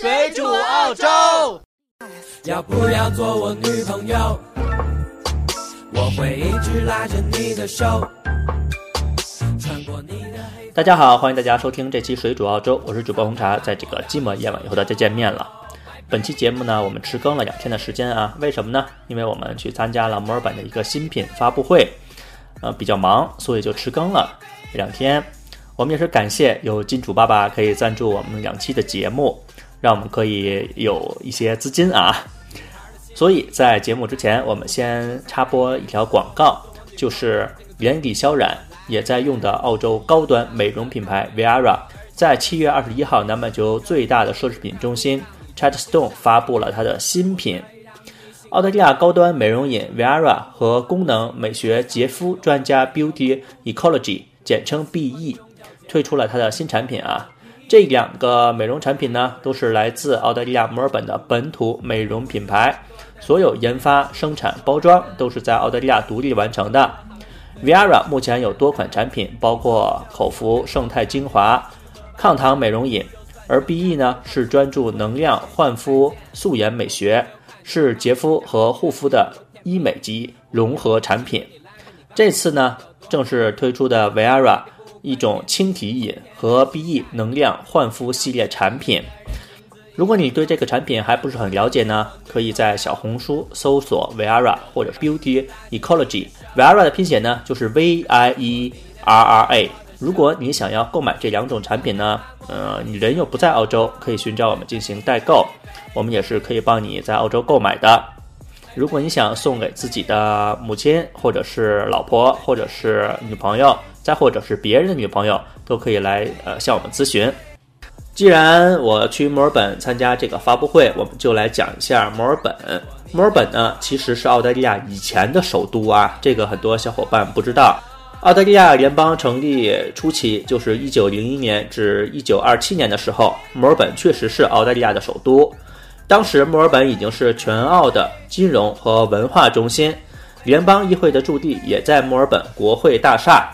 水煮澳洲。要不要做我女朋友？我会一直拉着你的手，穿过你的黑。大家好，欢迎大家收听这期水煮澳洲，我是主播红茶，在这个寂寞夜晚又和大家见面了。本期节目呢，我们迟更了两天的时间啊，为什么呢？因为我们去参加了墨尔本的一个新品发布会，呃，比较忙，所以就迟更了两天。我们也是感谢有金主爸爸可以赞助我们两期的节目，让我们可以有一些资金啊。所以在节目之前，我们先插播一条广告，就是连李小冉也在用的澳洲高端美容品牌 Viara，在七月二十一号南半球最大的奢侈品中心 Chatstone 发布了它的新品——澳大利亚高端美容饮 Viara 和功能美学洁肤专家 Beauty Ecology，简称 BE，推出了它的新产品啊。这两个美容产品呢，都是来自澳大利亚墨尔本的本土美容品牌，所有研发、生产、包装都是在澳大利亚独立完成的。Viara 目前有多款产品，包括口服胜肽精华、抗糖美容饮，而 BE 呢是专注能量焕肤、素颜美学，是洁肤和护肤的医美级融合产品。这次呢，正式推出的 Viara。一种轻体饮和 BE 能量焕肤系列产品。如果你对这个产品还不是很了解呢，可以在小红书搜索 Viara 或者 Beauty Ecology。Viara 的拼写呢就是 V I E R R A。如果你想要购买这两种产品呢，呃，你人又不在澳洲，可以寻找我们进行代购，我们也是可以帮你在澳洲购买的。如果你想送给自己的母亲，或者是老婆，或者是女朋友。再或者是别人的女朋友都可以来呃向我们咨询。既然我去墨尔本参加这个发布会，我们就来讲一下墨尔本。墨尔本呢其实是澳大利亚以前的首都啊，这个很多小伙伴不知道。澳大利亚联邦成立初期，就是一九零一年至一九二七年的时候，墨尔本确实是澳大利亚的首都。当时墨尔本已经是全澳的金融和文化中心，联邦议会的驻地也在墨尔本国会大厦。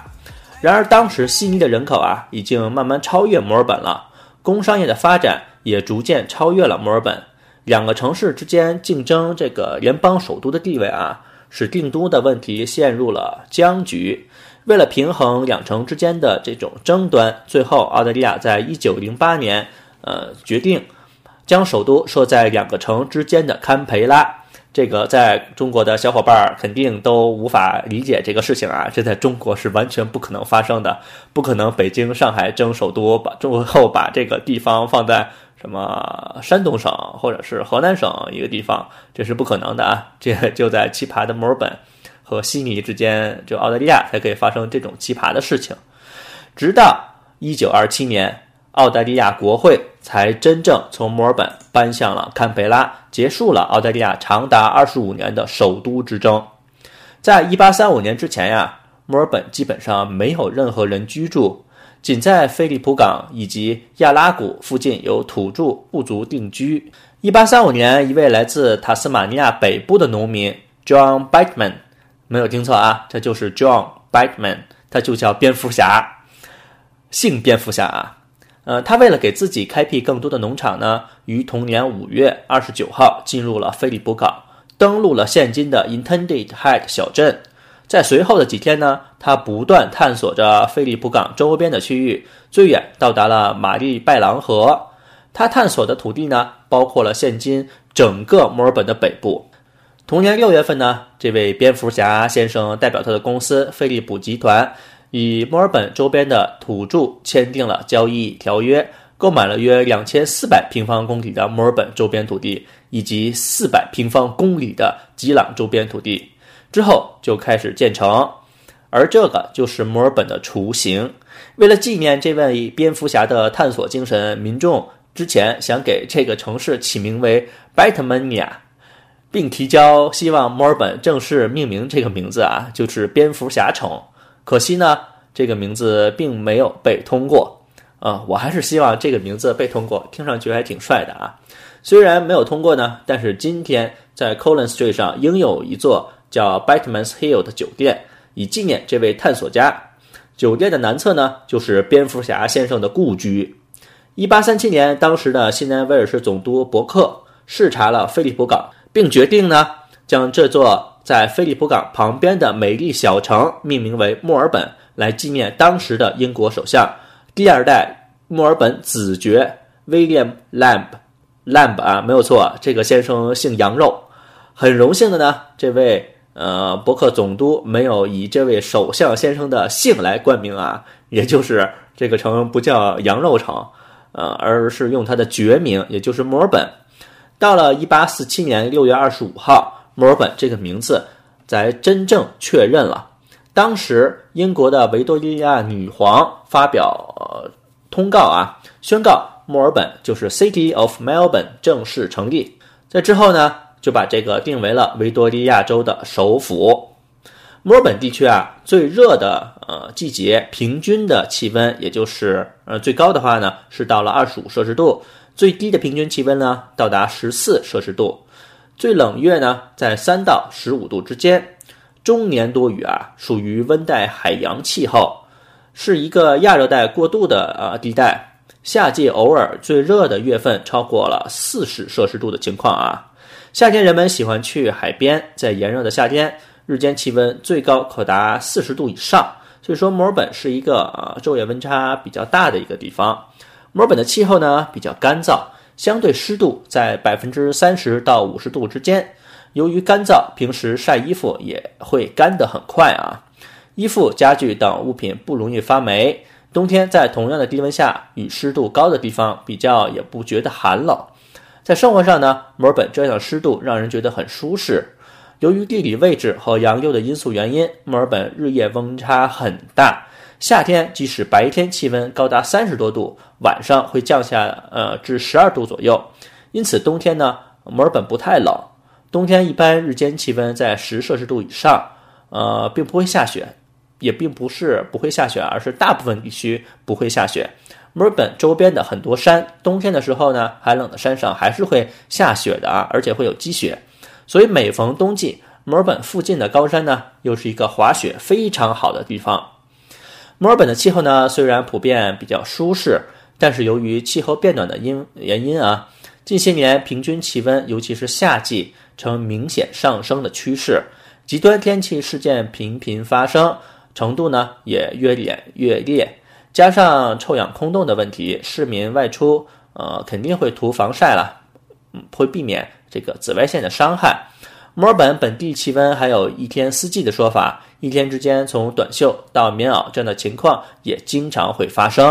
然而，当时悉尼的人口啊，已经慢慢超越墨尔本了，工商业的发展也逐渐超越了墨尔本。两个城市之间竞争这个联邦首都的地位啊，使定都的问题陷入了僵局。为了平衡两城之间的这种争端，最后澳大利亚在一九零八年，呃，决定将首都设在两个城之间的堪培拉。这个在中国的小伙伴肯定都无法理解这个事情啊，这在中国是完全不可能发生的，不可能北京、上海争首都，把最后把这个地方放在什么山东省或者是河南省一个地方，这是不可能的啊！这 就在奇葩的墨尔本和悉尼之间，就澳大利亚才可以发生这种奇葩的事情。直到一九二七年。澳大利亚国会才真正从墨尔本搬向了堪培拉，结束了澳大利亚长达二十五年的首都之争。在一八三五年之前呀，墨尔本基本上没有任何人居住，仅在菲利普港以及亚拉谷附近有土著部族定居。一八三五年，一位来自塔斯马尼亚北部的农民 John Batman，没有听错啊，这就是 John Batman，他就叫蝙蝠侠，姓蝙蝠侠啊。呃，他为了给自己开辟更多的农场呢，于同年五月二十九号进入了菲利普港，登陆了现今的 Intended Head 小镇。在随后的几天呢，他不断探索着菲利普港周边的区域，最远到达了玛丽拜朗河。他探索的土地呢，包括了现今整个墨尔本的北部。同年六月份呢，这位蝙蝠侠先生代表他的公司菲利普集团。与墨尔本周边的土著签订了交易条约，购买了约两千四百平方公里的墨尔本周边土地，以及四百平方公里的吉朗周边土地，之后就开始建成。而这个就是墨尔本的雏形。为了纪念这位蝙蝠侠的探索精神，民众之前想给这个城市起名为 Batmania，并提交希望墨尔本正式命名这个名字啊，就是蝙蝠侠城。可惜呢，这个名字并没有被通过。啊，我还是希望这个名字被通过，听上去还挺帅的啊。虽然没有通过呢，但是今天在 Collins Street 上应有一座叫 Batman's Hill 的酒店，以纪念这位探索家。酒店的南侧呢，就是蝙蝠侠先生的故居。一八三七年，当时的西南威尔士总督伯克视察了菲利普港，并决定呢将这座在菲利普港旁边的美丽小城命名为墨尔本，来纪念当时的英国首相第二代墨尔本子爵威廉 ·Lamb。Lamb 啊，没有错，这个先生姓羊肉。很荣幸的呢，这位呃伯克总督没有以这位首相先生的姓来冠名啊，也就是这个城不叫羊肉城，呃，而是用他的爵名，也就是墨尔本。到了一八四七年六月二十五号，墨尔本这个名字才真正确认了。当时英国的维多利亚女皇发表呃通告啊，宣告墨尔本就是 City of Melbourne 正式成立。在之后呢？就把这个定为了维多利亚州的首府。墨尔本地区啊，最热的呃季节，平均的气温也就是呃最高的话呢，是到了二十五摄氏度；最低的平均气温呢，到达十四摄氏度。最冷月呢，在三到十五度之间。终年多雨啊，属于温带海洋气候，是一个亚热带过渡的呃地带。夏季偶尔最热的月份超过了四十摄氏度的情况啊。夏天人们喜欢去海边，在炎热的夏天，日间气温最高可达四十度以上。所以说，墨尔本是一个呃昼夜温差比较大的一个地方。墨尔本的气候呢比较干燥，相对湿度在百分之三十到五十度之间。由于干燥，平时晒衣服也会干得很快啊。衣服、家具等物品不容易发霉。冬天在同样的低温下，与湿度高的地方比较，也不觉得寒冷。在生活上呢，墨尔本这样的湿度让人觉得很舒适。由于地理位置和洋流的因素原因，墨尔本日夜温差很大。夏天即使白天气温高达三十多度，晚上会降下呃至十二度左右。因此冬天呢，墨尔本不太冷。冬天一般日间气温在十摄氏度以上，呃，并不会下雪，也并不是不会下雪，而是大部分地区不会下雪。墨尔本周边的很多山，冬天的时候呢，寒冷的山上还是会下雪的啊，而且会有积雪。所以每逢冬季，墨尔本附近的高山呢，又是一个滑雪非常好的地方。墨尔本的气候呢，虽然普遍比较舒适，但是由于气候变暖的因原因啊，近些年平均气温，尤其是夏季，呈明显上升的趋势，极端天气事件频频发生，程度呢也越演越烈。加上臭氧空洞的问题，市民外出，呃，肯定会涂防晒了，嗯，会避免这个紫外线的伤害。墨尔本本地气温还有一天四季的说法，一天之间从短袖到棉袄这样的情况也经常会发生。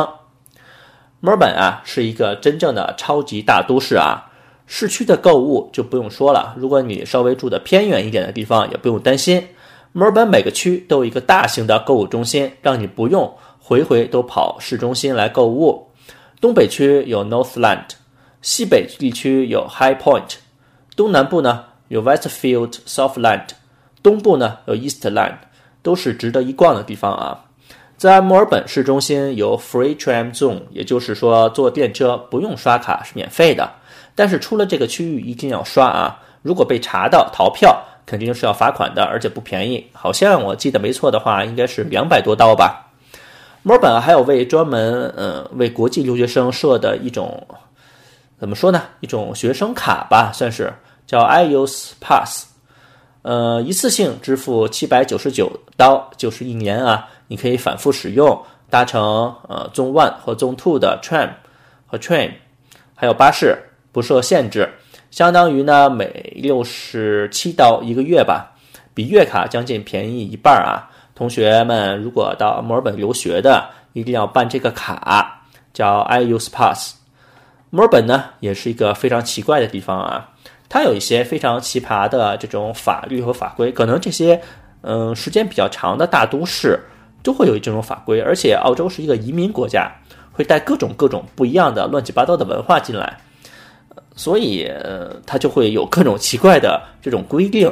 墨尔本啊，是一个真正的超级大都市啊，市区的购物就不用说了，如果你稍微住的偏远一点的地方，也不用担心。墨尔本每个区都有一个大型的购物中心，让你不用。回回都跑市中心来购物。东北区有 Northland，西北地区有 High Point，东南部呢有 Westfield Southland，东部呢有 Eastland，都是值得一逛的地方啊。在墨尔本市中心有 Free Tram Zone，也就是说坐电车不用刷卡是免费的，但是出了这个区域一定要刷啊！如果被查到逃票，肯定是要罚款的，而且不便宜，好像我记得没错的话，应该是两百多刀吧。墨尔本还有为专门嗯为国际留学生设的一种怎么说呢？一种学生卡吧，算是叫 IELTS Pass，呃，一次性支付七百九十九刀，就是一年啊，你可以反复使用，搭乘呃 Zone One 和 Zone Two 的 tram 和 train，还有巴士，不受限制，相当于呢每六十七刀一个月吧，比月卡将近便宜一半啊。同学们，如果到墨尔本留学的，一定要办这个卡，叫 IUS Pass。墨尔本呢，也是一个非常奇怪的地方啊，它有一些非常奇葩的这种法律和法规，可能这些嗯时间比较长的大都市都会有这种法规，而且澳洲是一个移民国家，会带各种各种不一样的乱七八糟的文化进来，所以它就会有各种奇怪的这种规定，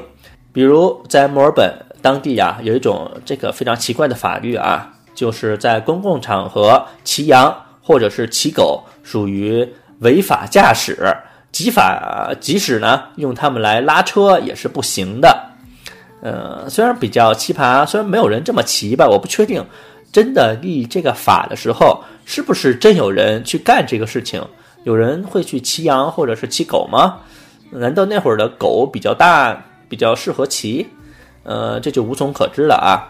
比如在墨尔本。当地呀有一种这个非常奇怪的法律啊，就是在公共场合骑羊或者是骑狗属于违法驾驶，即法即使呢用它们来拉车也是不行的。呃，虽然比较奇葩，虽然没有人这么骑吧，我不确定，真的立这个法的时候，是不是真有人去干这个事情？有人会去骑羊或者是骑狗吗？难道那会儿的狗比较大，比较适合骑？呃，这就无从可知了啊。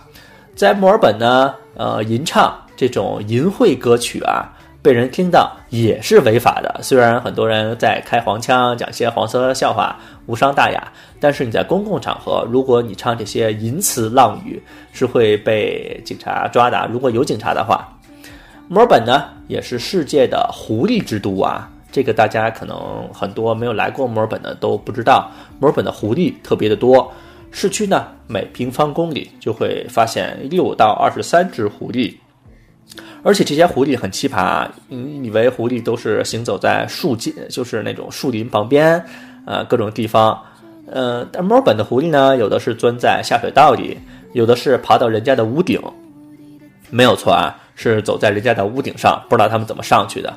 在墨尔本呢，呃，吟唱这种淫秽歌曲啊，被人听到也是违法的。虽然很多人在开黄腔，讲些黄色笑话，无伤大雅，但是你在公共场合，如果你唱这些淫词浪语，是会被警察抓的。如果有警察的话。墨尔本呢，也是世界的狐狸之都啊。这个大家可能很多没有来过墨尔本的都不知道。墨尔本的狐狸特别的多，市区呢每平方公里就会发现六到二十三只狐狸，而且这些狐狸很奇葩。你以为狐狸都是行走在树间，就是那种树林旁边，呃，各种地方。呃，但墨尔本的狐狸呢，有的是钻在下水道里，有的是爬到人家的屋顶，没有错啊。是走在人家的屋顶上，不知道他们怎么上去的。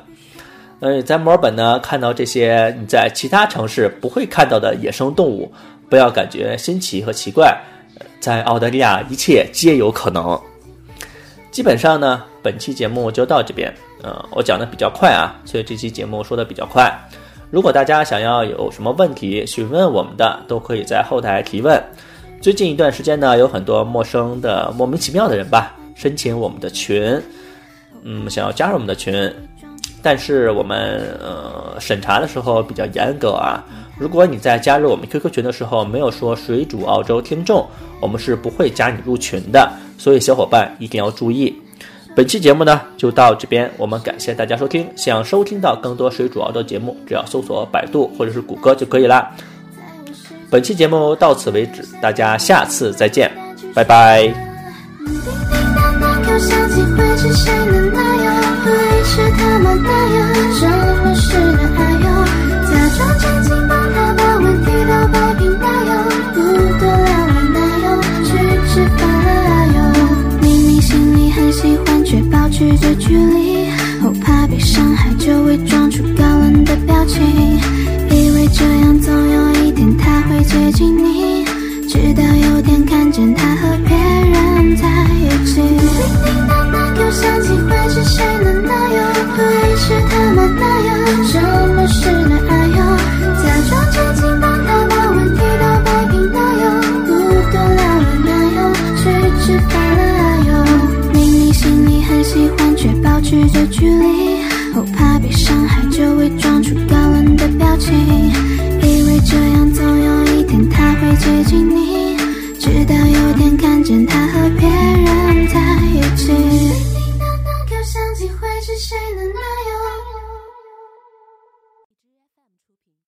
呃，在墨尔本呢，看到这些你在其他城市不会看到的野生动物，不要感觉新奇和奇怪。在澳大利亚，一切皆有可能。基本上呢，本期节目就到这边。呃，我讲的比较快啊，所以这期节目说的比较快。如果大家想要有什么问题询问我们的，都可以在后台提问。最近一段时间呢，有很多陌生的、莫名其妙的人吧。申请我们的群，嗯，想要加入我们的群，但是我们呃审查的时候比较严格啊。如果你在加入我们 QQ 群的时候没有说水煮澳洲听众，我们是不会加你入群的。所以小伙伴一定要注意。本期节目呢就到这边，我们感谢大家收听。想收听到更多水煮熬的节目，只要搜索百度或者是谷歌就可以啦。本期节目到此为止，大家下次再见，拜拜。想起会是谁的男友，会是他吗？男友，什么是恋爱哟？假装沉静，帮他把问题都摆平。男友，不多聊了。喜欢，却保持着距离，后怕被伤害，就伪装出高冷的表情，以为这样总有一天他会接近你，直到有天看见他和别人在一起。叮叮当当又想起会是谁的男友，会是他吗？男友，什么是恋爱哟？假装沉静，试着距离，我怕被伤害，就伪装出高冷的表情，以为这样总有一天他会接近你，直到有天看见他和别人在一起。